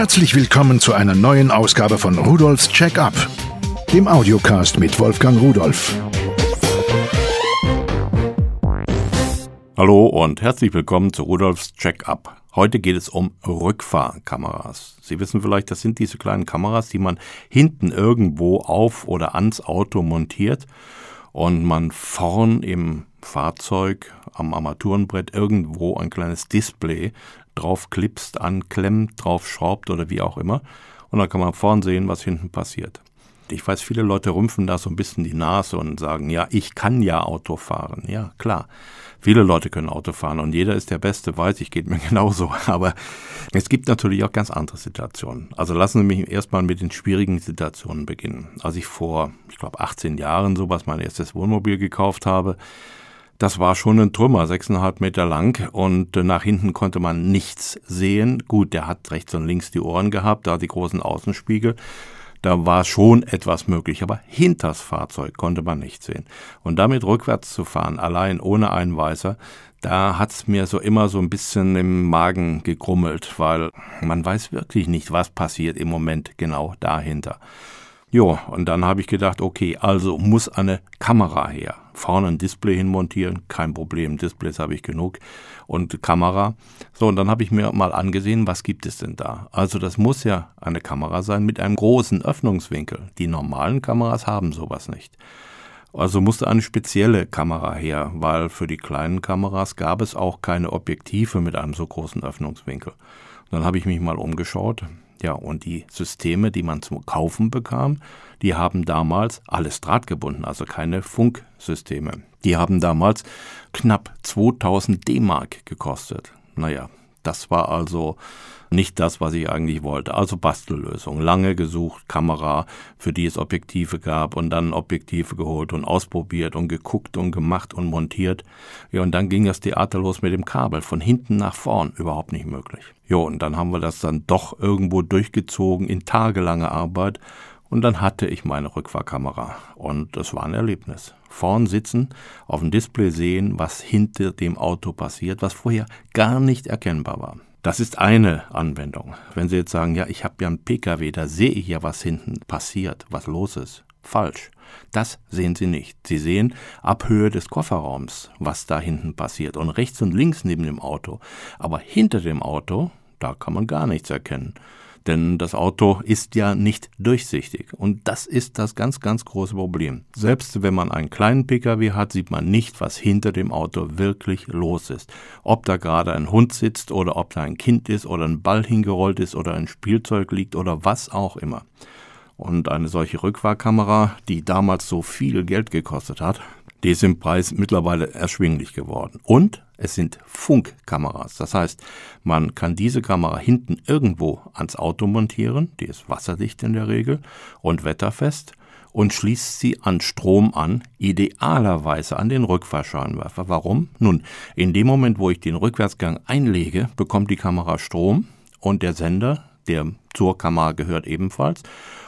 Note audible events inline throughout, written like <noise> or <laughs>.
Herzlich willkommen zu einer neuen Ausgabe von Rudolfs Check-up, dem Audiocast mit Wolfgang Rudolf. Hallo und herzlich willkommen zu Rudolfs Check-up. Heute geht es um Rückfahrkameras. Sie wissen vielleicht, das sind diese kleinen Kameras, die man hinten irgendwo auf oder ans Auto montiert und man vorn im Fahrzeug am Armaturenbrett irgendwo ein kleines Display drauf klipst, anklemmt, drauf schraubt oder wie auch immer. Und dann kann man vorn sehen, was hinten passiert. Ich weiß, viele Leute rümpfen da so ein bisschen die Nase und sagen, ja, ich kann ja Auto fahren. Ja, klar. Viele Leute können Auto fahren und jeder ist der Beste, weiß ich, geht mir <laughs> genauso. Aber es gibt natürlich auch ganz andere Situationen. Also lassen Sie mich erstmal mit den schwierigen Situationen beginnen. Als ich vor, ich glaube, 18 Jahren sowas mein erstes Wohnmobil gekauft habe, das war schon ein Trümmer, sechseinhalb Meter lang und äh, nach hinten konnte man nichts sehen. Gut, der hat rechts und links die Ohren gehabt, da die großen Außenspiegel. Da war schon etwas möglich, aber hinters Fahrzeug konnte man nicht sehen. Und damit rückwärts zu fahren, allein ohne Einweiser, da hat's mir so immer so ein bisschen im Magen gegrummelt, weil man weiß wirklich nicht, was passiert im Moment genau dahinter. Jo, und dann habe ich gedacht, okay, also muss eine Kamera her. Vorne ein Display hinmontieren, kein Problem, Displays habe ich genug und Kamera. So, und dann habe ich mir mal angesehen, was gibt es denn da? Also das muss ja eine Kamera sein mit einem großen Öffnungswinkel. Die normalen Kameras haben sowas nicht. Also musste eine spezielle Kamera her, weil für die kleinen Kameras gab es auch keine Objektive mit einem so großen Öffnungswinkel. Dann habe ich mich mal umgeschaut. Ja, und die Systeme, die man zum Kaufen bekam, die haben damals alles drahtgebunden, also keine Funksysteme. Die haben damals knapp 2000 D-Mark gekostet. Naja, das war also nicht das, was ich eigentlich wollte. Also Bastellösung. Lange gesucht, Kamera, für die es Objektive gab und dann Objektive geholt und ausprobiert und geguckt und gemacht und montiert. Ja, und dann ging das Theater los mit dem Kabel. Von hinten nach vorn überhaupt nicht möglich. Ja, und dann haben wir das dann doch irgendwo durchgezogen in tagelanger Arbeit. Und dann hatte ich meine Rückfahrkamera. Und das war ein Erlebnis. Vorn sitzen, auf dem Display sehen, was hinter dem Auto passiert, was vorher gar nicht erkennbar war. Das ist eine Anwendung. Wenn Sie jetzt sagen, ja, ich habe ja einen Pkw, da sehe ich ja, was hinten passiert, was los ist. Falsch. Das sehen Sie nicht. Sie sehen ab Höhe des Kofferraums, was da hinten passiert und rechts und links neben dem Auto. Aber hinter dem Auto, da kann man gar nichts erkennen. Denn das Auto ist ja nicht durchsichtig. Und das ist das ganz, ganz große Problem. Selbst wenn man einen kleinen Pkw hat, sieht man nicht, was hinter dem Auto wirklich los ist. Ob da gerade ein Hund sitzt oder ob da ein Kind ist oder ein Ball hingerollt ist oder ein Spielzeug liegt oder was auch immer. Und eine solche Rückfahrkamera, die damals so viel Geld gekostet hat, die ist im Preis mittlerweile erschwinglich geworden. Und es sind Funkkameras. Das heißt, man kann diese Kamera hinten irgendwo ans Auto montieren, die ist wasserdicht in der Regel und wetterfest und schließt sie an Strom an, idealerweise an den Rückfahrscheinwerfer. Warum? Nun, in dem Moment, wo ich den Rückwärtsgang einlege, bekommt die Kamera Strom und der Sender, der zur Kamera gehört ebenfalls,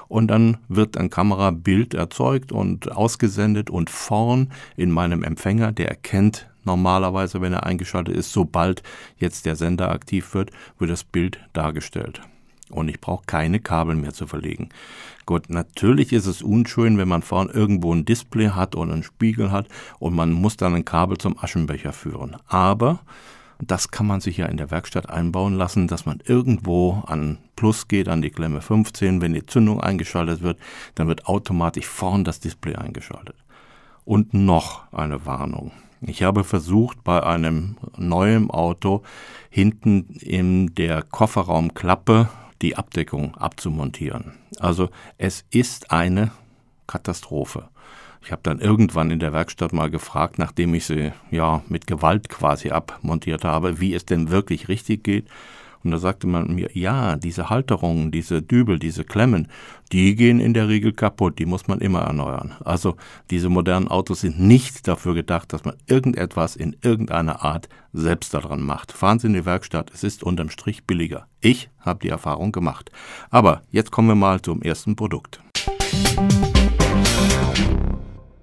und dann wird ein Kamerabild erzeugt und ausgesendet und vorn in meinem Empfänger, der erkennt normalerweise, wenn er eingeschaltet ist, sobald jetzt der Sender aktiv wird, wird das Bild dargestellt. Und ich brauche keine Kabel mehr zu verlegen. Gut, natürlich ist es unschön, wenn man vorn irgendwo ein Display hat oder einen Spiegel hat und man muss dann ein Kabel zum Aschenbecher führen. Aber das kann man sich ja in der Werkstatt einbauen lassen, dass man irgendwo an Plus geht, an die Klemme 15. Wenn die Zündung eingeschaltet wird, dann wird automatisch vorn das Display eingeschaltet. Und noch eine Warnung. Ich habe versucht, bei einem neuen Auto hinten in der Kofferraumklappe die Abdeckung abzumontieren. Also es ist eine Katastrophe. Ich habe dann irgendwann in der Werkstatt mal gefragt, nachdem ich sie ja mit Gewalt quasi abmontiert habe, wie es denn wirklich richtig geht. Und da sagte man mir, ja, diese Halterungen, diese Dübel, diese Klemmen, die gehen in der Regel kaputt, die muss man immer erneuern. Also diese modernen Autos sind nicht dafür gedacht, dass man irgendetwas in irgendeiner Art selbst daran macht. Fahren Sie in die Werkstatt, es ist unterm Strich billiger. Ich habe die Erfahrung gemacht. Aber jetzt kommen wir mal zum ersten Produkt.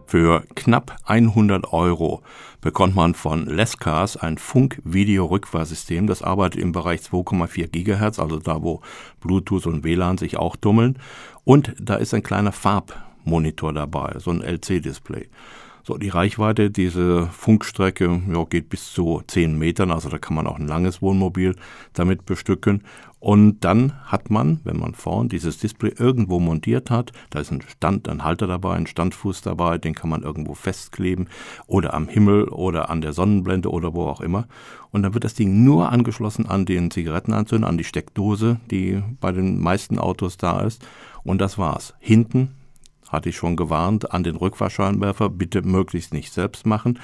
Für knapp 100 Euro bekommt man von Lescars ein Funk-Video-Rückfahrsystem. Das arbeitet im Bereich 2,4 Gigahertz, also da, wo Bluetooth und WLAN sich auch tummeln. Und da ist ein kleiner Farbmonitor dabei, so ein LC-Display. So, die Reichweite dieser Funkstrecke ja, geht bis zu 10 Metern, also da kann man auch ein langes Wohnmobil damit bestücken. Und dann hat man, wenn man vorn dieses Display irgendwo montiert hat, da ist ein Stand, ein Halter dabei, ein Standfuß dabei, den kann man irgendwo festkleben oder am Himmel oder an der Sonnenblende oder wo auch immer. Und dann wird das Ding nur angeschlossen an den Zigarettenanzünder, an die Steckdose, die bei den meisten Autos da ist. Und das war's. Hinten hatte ich schon gewarnt, an den Rückfahrscheinwerfer bitte möglichst nicht selbst machen.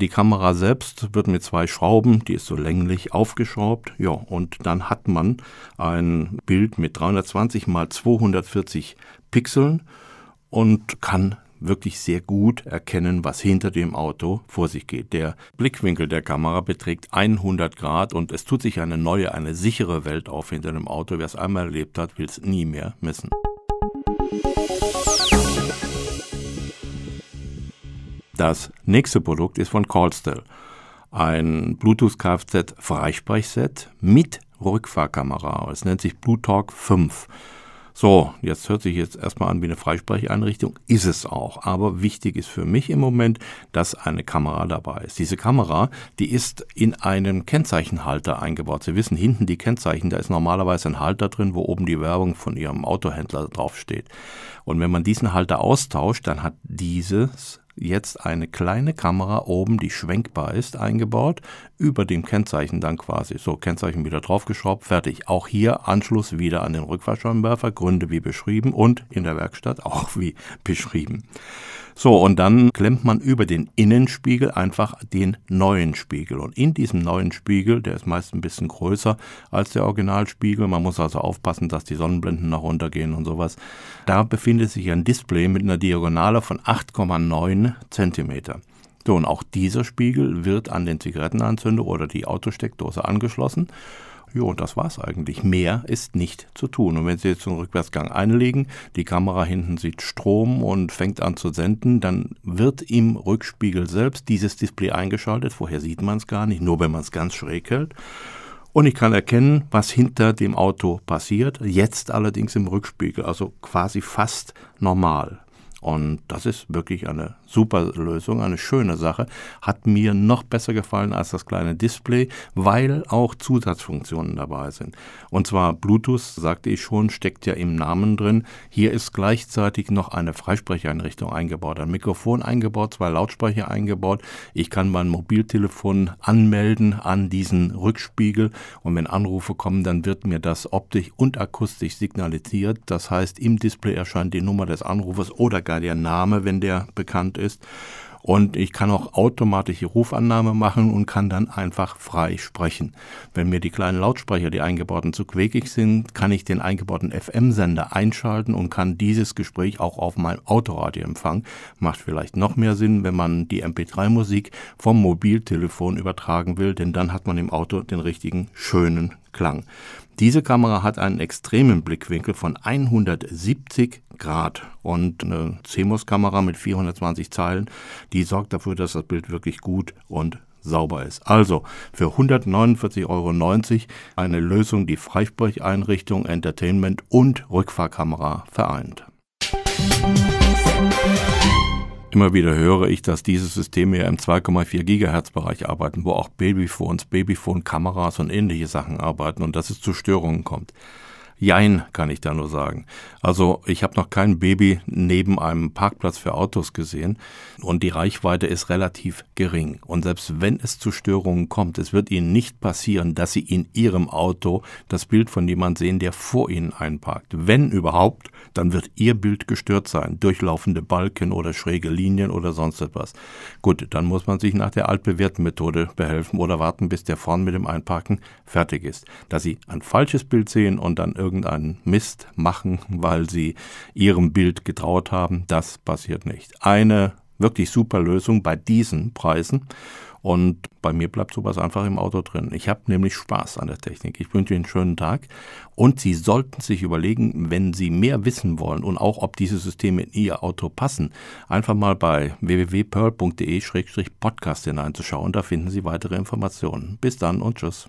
Die Kamera selbst wird mit zwei Schrauben, die ist so länglich, aufgeschraubt. Ja, und dann hat man ein Bild mit 320 mal 240 Pixeln und kann wirklich sehr gut erkennen, was hinter dem Auto vor sich geht. Der Blickwinkel der Kamera beträgt 100 Grad und es tut sich eine neue, eine sichere Welt auf hinter dem Auto. Wer es einmal erlebt hat, will es nie mehr missen. Das nächste Produkt ist von Callstel. Ein Bluetooth Kfz Freisprechset mit Rückfahrkamera. Es nennt sich BlueTalk 5. So, jetzt hört sich jetzt erstmal an wie eine Freisprecheinrichtung, ist es auch. Aber wichtig ist für mich im Moment, dass eine Kamera dabei ist. Diese Kamera, die ist in einen Kennzeichenhalter eingebaut. Sie wissen, hinten die Kennzeichen, da ist normalerweise ein Halter drin, wo oben die Werbung von Ihrem Autohändler draufsteht. Und wenn man diesen Halter austauscht, dann hat dieses jetzt eine kleine Kamera oben, die schwenkbar ist, eingebaut, über dem Kennzeichen dann quasi. So, Kennzeichen wieder draufgeschraubt, fertig. Auch hier Anschluss wieder an den Rückfahrscheinwerfer, Gründe wie beschrieben und in der Werkstatt auch wie beschrieben. So, und dann klemmt man über den Innenspiegel einfach den neuen Spiegel. Und in diesem neuen Spiegel, der ist meist ein bisschen größer als der Originalspiegel, man muss also aufpassen, dass die Sonnenblenden nach runtergehen und sowas, da befindet sich ein Display mit einer Diagonale von 8,9 Zentimeter. So, und auch dieser Spiegel wird an den Zigarettenanzünder oder die Autosteckdose angeschlossen. Jo, das war's eigentlich. Mehr ist nicht zu tun. Und wenn Sie jetzt den Rückwärtsgang einlegen, die Kamera hinten sieht Strom und fängt an zu senden, dann wird im Rückspiegel selbst dieses Display eingeschaltet. Vorher sieht man es gar nicht, nur wenn man es ganz schräg hält. Und ich kann erkennen, was hinter dem Auto passiert. Jetzt allerdings im Rückspiegel, also quasi fast normal. Und das ist wirklich eine super Lösung, eine schöne Sache. Hat mir noch besser gefallen als das kleine Display, weil auch Zusatzfunktionen dabei sind. Und zwar Bluetooth, sagte ich schon, steckt ja im Namen drin. Hier ist gleichzeitig noch eine Freisprecheinrichtung eingebaut, ein Mikrofon eingebaut, zwei Lautsprecher eingebaut. Ich kann mein Mobiltelefon anmelden an diesen Rückspiegel und wenn Anrufe kommen, dann wird mir das optisch und akustisch signalisiert. Das heißt, im Display erscheint die Nummer des Anrufes oder gar der Name, wenn der bekannt ist. Und ich kann auch automatische Rufannahme machen und kann dann einfach frei sprechen. Wenn mir die kleinen Lautsprecher, die eingebauten, zu quäkig sind, kann ich den eingebauten FM-Sender einschalten und kann dieses Gespräch auch auf meinem Autoradio empfangen. Macht vielleicht noch mehr Sinn, wenn man die MP3-Musik vom Mobiltelefon übertragen will, denn dann hat man im Auto den richtigen schönen Klang. Diese Kamera hat einen extremen Blickwinkel von 170 Grad und eine CMOS-Kamera mit 420 Zeilen, die sorgt dafür, dass das Bild wirklich gut und sauber ist. Also für 149,90 Euro eine Lösung, die Freisprecheinrichtung, Entertainment und Rückfahrkamera vereint. Immer wieder höre ich, dass diese Systeme ja im 2,4 Gigahertz Bereich arbeiten, wo auch Babyphones, Babyphone-Kameras und ähnliche Sachen arbeiten und dass es zu Störungen kommt. Jein, kann ich da nur sagen. Also ich habe noch kein Baby neben einem Parkplatz für Autos gesehen und die Reichweite ist relativ gering. Und selbst wenn es zu Störungen kommt, es wird Ihnen nicht passieren, dass Sie in Ihrem Auto das Bild von jemand sehen, der vor Ihnen einparkt. Wenn überhaupt, dann wird Ihr Bild gestört sein, durchlaufende Balken oder schräge Linien oder sonst etwas. Gut, dann muss man sich nach der altbewährten Methode behelfen oder warten, bis der vorn mit dem Einparken fertig ist. Dass Sie ein falsches Bild sehen und dann irgendeinen Mist machen, weil sie ihrem Bild getraut haben. Das passiert nicht. Eine wirklich super Lösung bei diesen Preisen. Und bei mir bleibt sowas einfach im Auto drin. Ich habe nämlich Spaß an der Technik. Ich wünsche Ihnen einen schönen Tag. Und Sie sollten sich überlegen, wenn Sie mehr wissen wollen und auch, ob diese Systeme in Ihr Auto passen, einfach mal bei www.pearl.de-podcast hineinzuschauen. Da finden Sie weitere Informationen. Bis dann und tschüss.